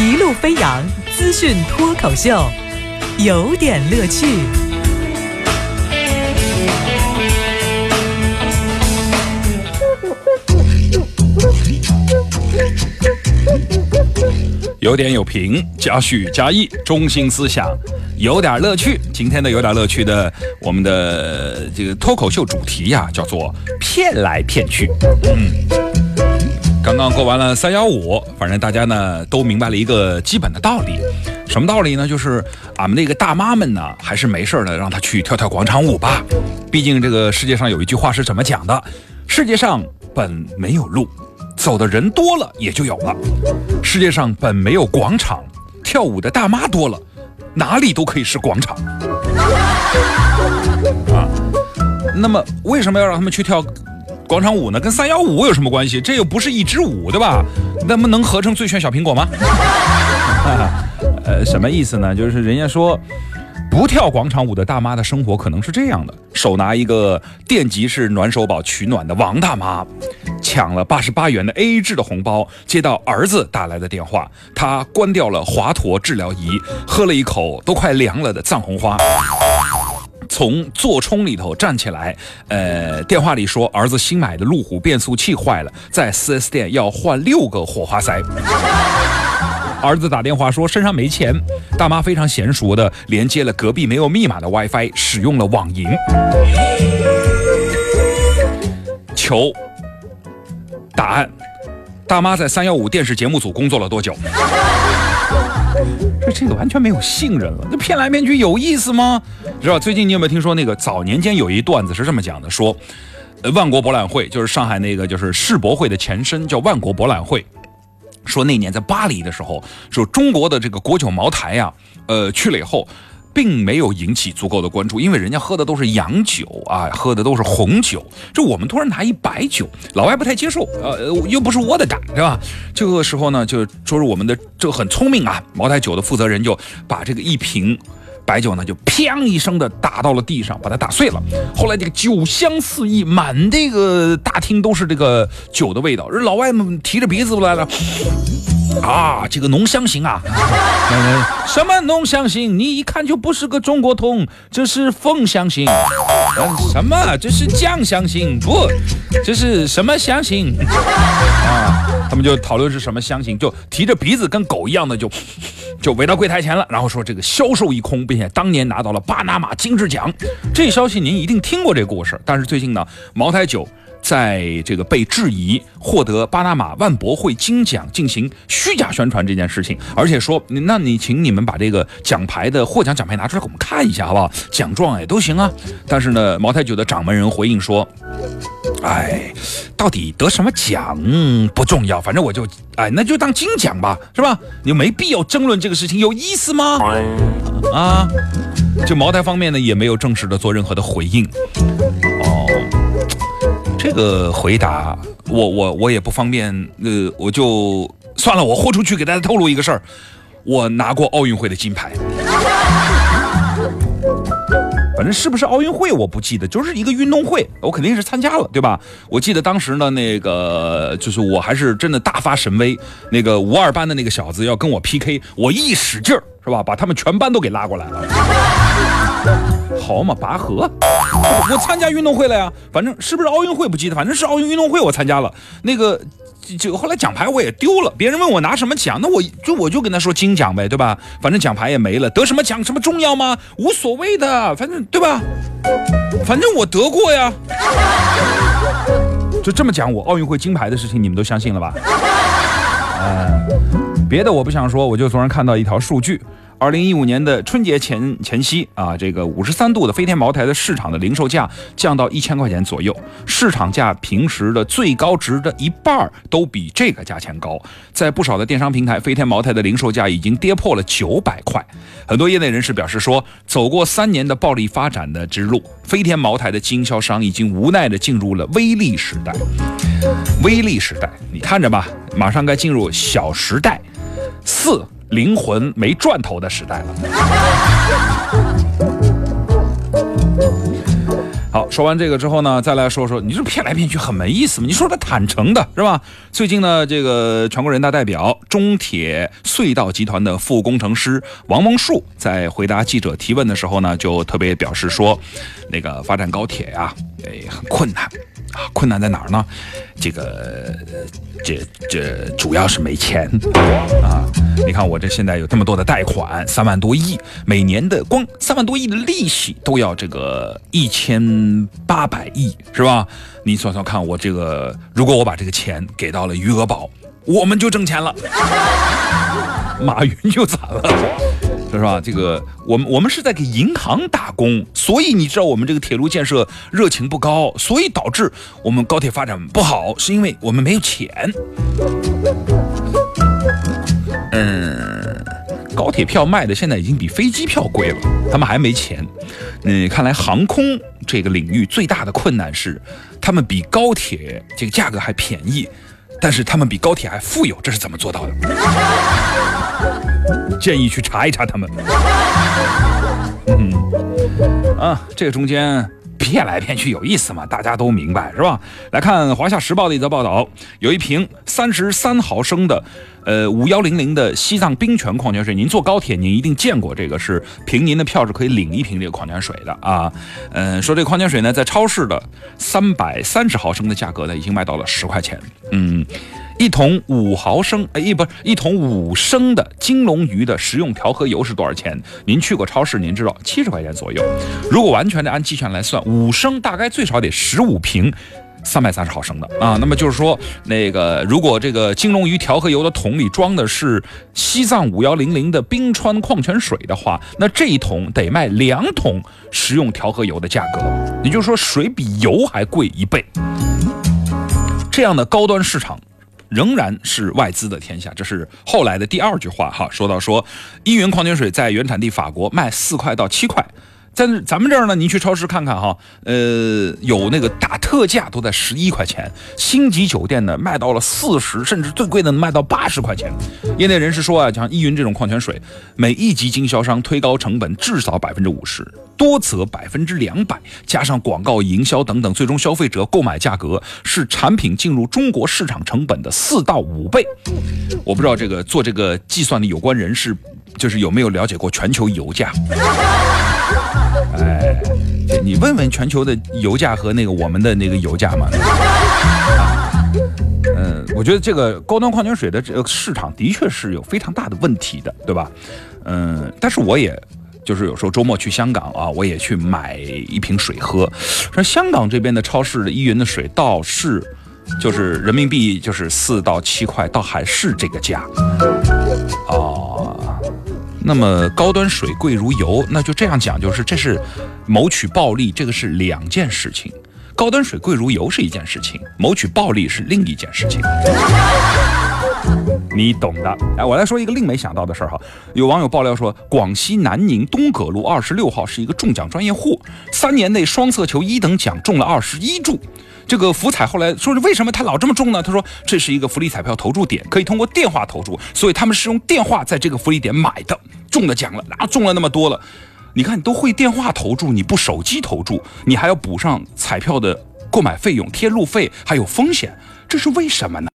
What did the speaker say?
一路飞扬资讯脱口秀，有点乐趣。有点有评，加叙加意，中心思想，有点乐趣。今天的有点乐趣的，我们的这个脱口秀主题呀、叫做骗来骗去。嗯，刚刚过完了三幺五，反正大家呢都明白了一个基本的道理。什么道理呢？就是俺们那个大妈们呢，还是没事的，让她去跳跳广场舞吧。毕竟这个世界上有一句话是怎么讲的？世界上本没有路，走的人多了也就有了。世界上本没有广场，跳舞的大妈多了，哪里都可以是广场。啊，那么为什么要让他们去跳广场舞呢？跟三幺五有什么关系？这又不是一支舞，对吧？那么能合成最炫小苹果吗？呃，什么意思呢？就是人家说。不跳广场舞的大妈的生活可能是这样的：手拿一个电极式暖手宝取暖的王大妈，抢了八十八元的 AA 制的红包，接到儿子打来的电话，她关掉了华佗治疗仪，喝了一口都快凉了的藏红花。从座充里头站起来，呃，电话里说儿子新买的路虎变速器坏了，在 4S 店要换六个火花塞。儿子打电话说身上没钱，大妈非常娴熟的连接了隔壁没有密码的 WiFi，使用了网银。求答案，大妈在三幺五电视节目组工作了多久？这这个完全没有信任了，那骗来骗去有意思吗？知道最近你有没有听说那个早年间有一段子是这么讲的，说，呃，万国博览会就是上海那个就是世博会的前身叫万国博览会。说那年在巴黎的时候，说中国的这个国酒茅台呀、呃，去了以后，并没有引起足够的关注，因为人家喝的都是洋酒啊，喝的都是红酒，就我们突然拿一白酒，老外不太接受，呃，又不是我的干，是吧？这个时候呢，就说是我们的这个很聪明啊，茅台酒的负责人就把这个一瓶。白酒呢，就砰一声的打到了地上，把它打碎了。后来这个酒香四溢，满这个大厅都是这个酒的味道。老外们提着鼻子来了，啊，这个浓香型啊，什么浓香型？你一看就不是个中国通，这是凤香型。嗯，什么？这是酱香型？不，这是什么香型？啊，他们就讨论是什么香型，就提着鼻子跟狗一样的就。就围到柜台前了，然后说这个销售一空，并且当年拿到了巴拿马金质奖。这消息您一定听过这故事，但是最近呢，茅台酒在这个被质疑获得巴拿马万博会金奖进行虚假宣传这件事情，而且说，那你请你们把这个奖牌的获奖奖牌拿出来给我们看一下好不好？奖状也都行啊。但是呢，呃茅台酒的掌门人回应说。哎，到底得什么奖不重要，反正我就哎，那就当金奖吧，是吧？你没必要争论这个事情，有意思吗？啊，就茅台方面呢，也没有正式的做任何的回应。哦，这个回答我我我也不方便，呃，我就算了，我豁出去给大家透露一个事儿，我拿过奥运会的金牌。反正是不是奥运会我不记得，就是一个运动会，我肯定是参加了，对吧？我记得当时呢，那个就是我还是真的大发神威，那个五二班的那个小子要跟我 PK，我一使劲儿，是吧？把他们全班都给拉过来了。好嘛，拔河，我参加运动会了呀。反正是不是奥运会不记得，反正是奥运运动会我参加了。那个。就后来奖牌我也丢了，别人问我拿什么奖，那我就我就跟他说金奖呗，对吧？反正奖牌也没了，得什么奖什么重要吗？无所谓的，反正对吧？反正我得过呀。就这么讲，我奥运会金牌的事情你们都相信了吧？哎，别的我不想说，我就昨天看到一条数据。二零一五年的春节前前夕啊，这个五十三度的飞天茅台的市场的零售价降到一千块钱左右，市场价平时的最高值的一半都比这个价钱高。在不少的电商平台，飞天茅台的零售价已经跌破了九百块。很多业内人士表示说，走过三年的暴力发展的之路，飞天茅台的经销商已经无奈的进入了微利时代。微利时代，你看着吧，马上该进入小时代四。灵魂没赚头的时代了。好，说完这个之后呢，再来说说，你这骗来骗去很没意思嘛？你说的坦诚的是吧？最近呢，这个全国人大代表、中铁隧道集团的副工程师王蒙树在回答记者提问的时候呢，就特别表示说，那个发展高铁呀，哎，很困难。啊，困难在哪儿呢？这个，这这主要是没钱啊！你看我这现在有这么多的贷款，三万多亿，每年的光三万多亿的利息都要这个一千八百亿，是吧？你算算看，我这个如果我把这个钱给到了余额宝，我们就挣钱了，马云就惨了。是吧？这个我们我们是在给银行打工，所以你知道我们这个铁路建设热情不高，所以导致我们高铁发展不好，是因为我们没有钱。嗯，高铁票卖的现在已经比飞机票贵了，他们还没钱。嗯，看来航空这个领域最大的困难是，他们比高铁这个价格还便宜，但是他们比高铁还富有，这是怎么做到的？建议去查一查他们。嗯，啊，这个中间骗来骗去有意思吗？大家都明白是吧？来看《华夏时报》的一则报道，有一瓶三十三毫升的，呃，五幺零零的西藏冰泉矿泉水。您坐高铁，您一定见过这个，是凭您的票是可以领一瓶这个矿泉水的啊。嗯，说这个矿泉水呢，在超市的三百三十毫升的价格呢，已经卖到了十块钱。嗯。一桶五毫升，哎，一不是一桶五升的金龙鱼的食用调和油是多少钱？您去过超市，您知道七十块钱左右。如果完全的按计算来算，五升大概最少得十五瓶，三百三十毫升的啊。那么就是说，那个如果这个金龙鱼调和油的桶里装的是西藏五幺零零的冰川矿泉水的话，那这一桶得卖两桶食用调和油的价格，也就是说水比油还贵一倍。这样的高端市场。仍然是外资的天下，这是后来的第二句话哈。说到说，依云矿泉水在原产地法国卖四块到七块。在咱们这儿呢，您去超市看看哈，呃，有那个打特价都在十一块钱，星级酒店呢卖到了四十，甚至最贵的卖到八十块钱。业内人士说啊，像依云这种矿泉水，每一级经销商推高成本至少百分之五十，多则百分之两百，加上广告营销等等，最终消费者购买价格是产品进入中国市场成本的四到五倍。我不知道这个做这个计算的有关人士，就是有没有了解过全球油价。哎，你问问全球的油价和那个我们的那个油价嘛。嗯，我觉得这个高端矿泉水的这个市场的确是有非常大的问题的，对吧？嗯，但是我也就是有时候周末去香港啊，我也去买一瓶水喝。说香港这边的超市的依云的水倒是就是人民币就是四到七块，倒还是这个价。哦。那么高端水贵如油，那就这样讲，就是这是谋取暴利，这个是两件事情。高端水贵如油是一件事情，谋取暴利是另一件事情。你懂的。哎，我来说一个另没想到的事儿哈。有网友爆料说，广西南宁东葛路二十六号是一个中奖专业户，三年内双色球一等奖中了二十一注。这个福彩后来说是为什么他老这么中呢？他说这是一个福利彩票投注点，可以通过电话投注，所以他们是用电话在这个福利点买的，中了奖了，啊中了那么多了。你看你都会电话投注，你不手机投注，你还要补上彩票的购买费用、贴路费，还有风险，这是为什么呢？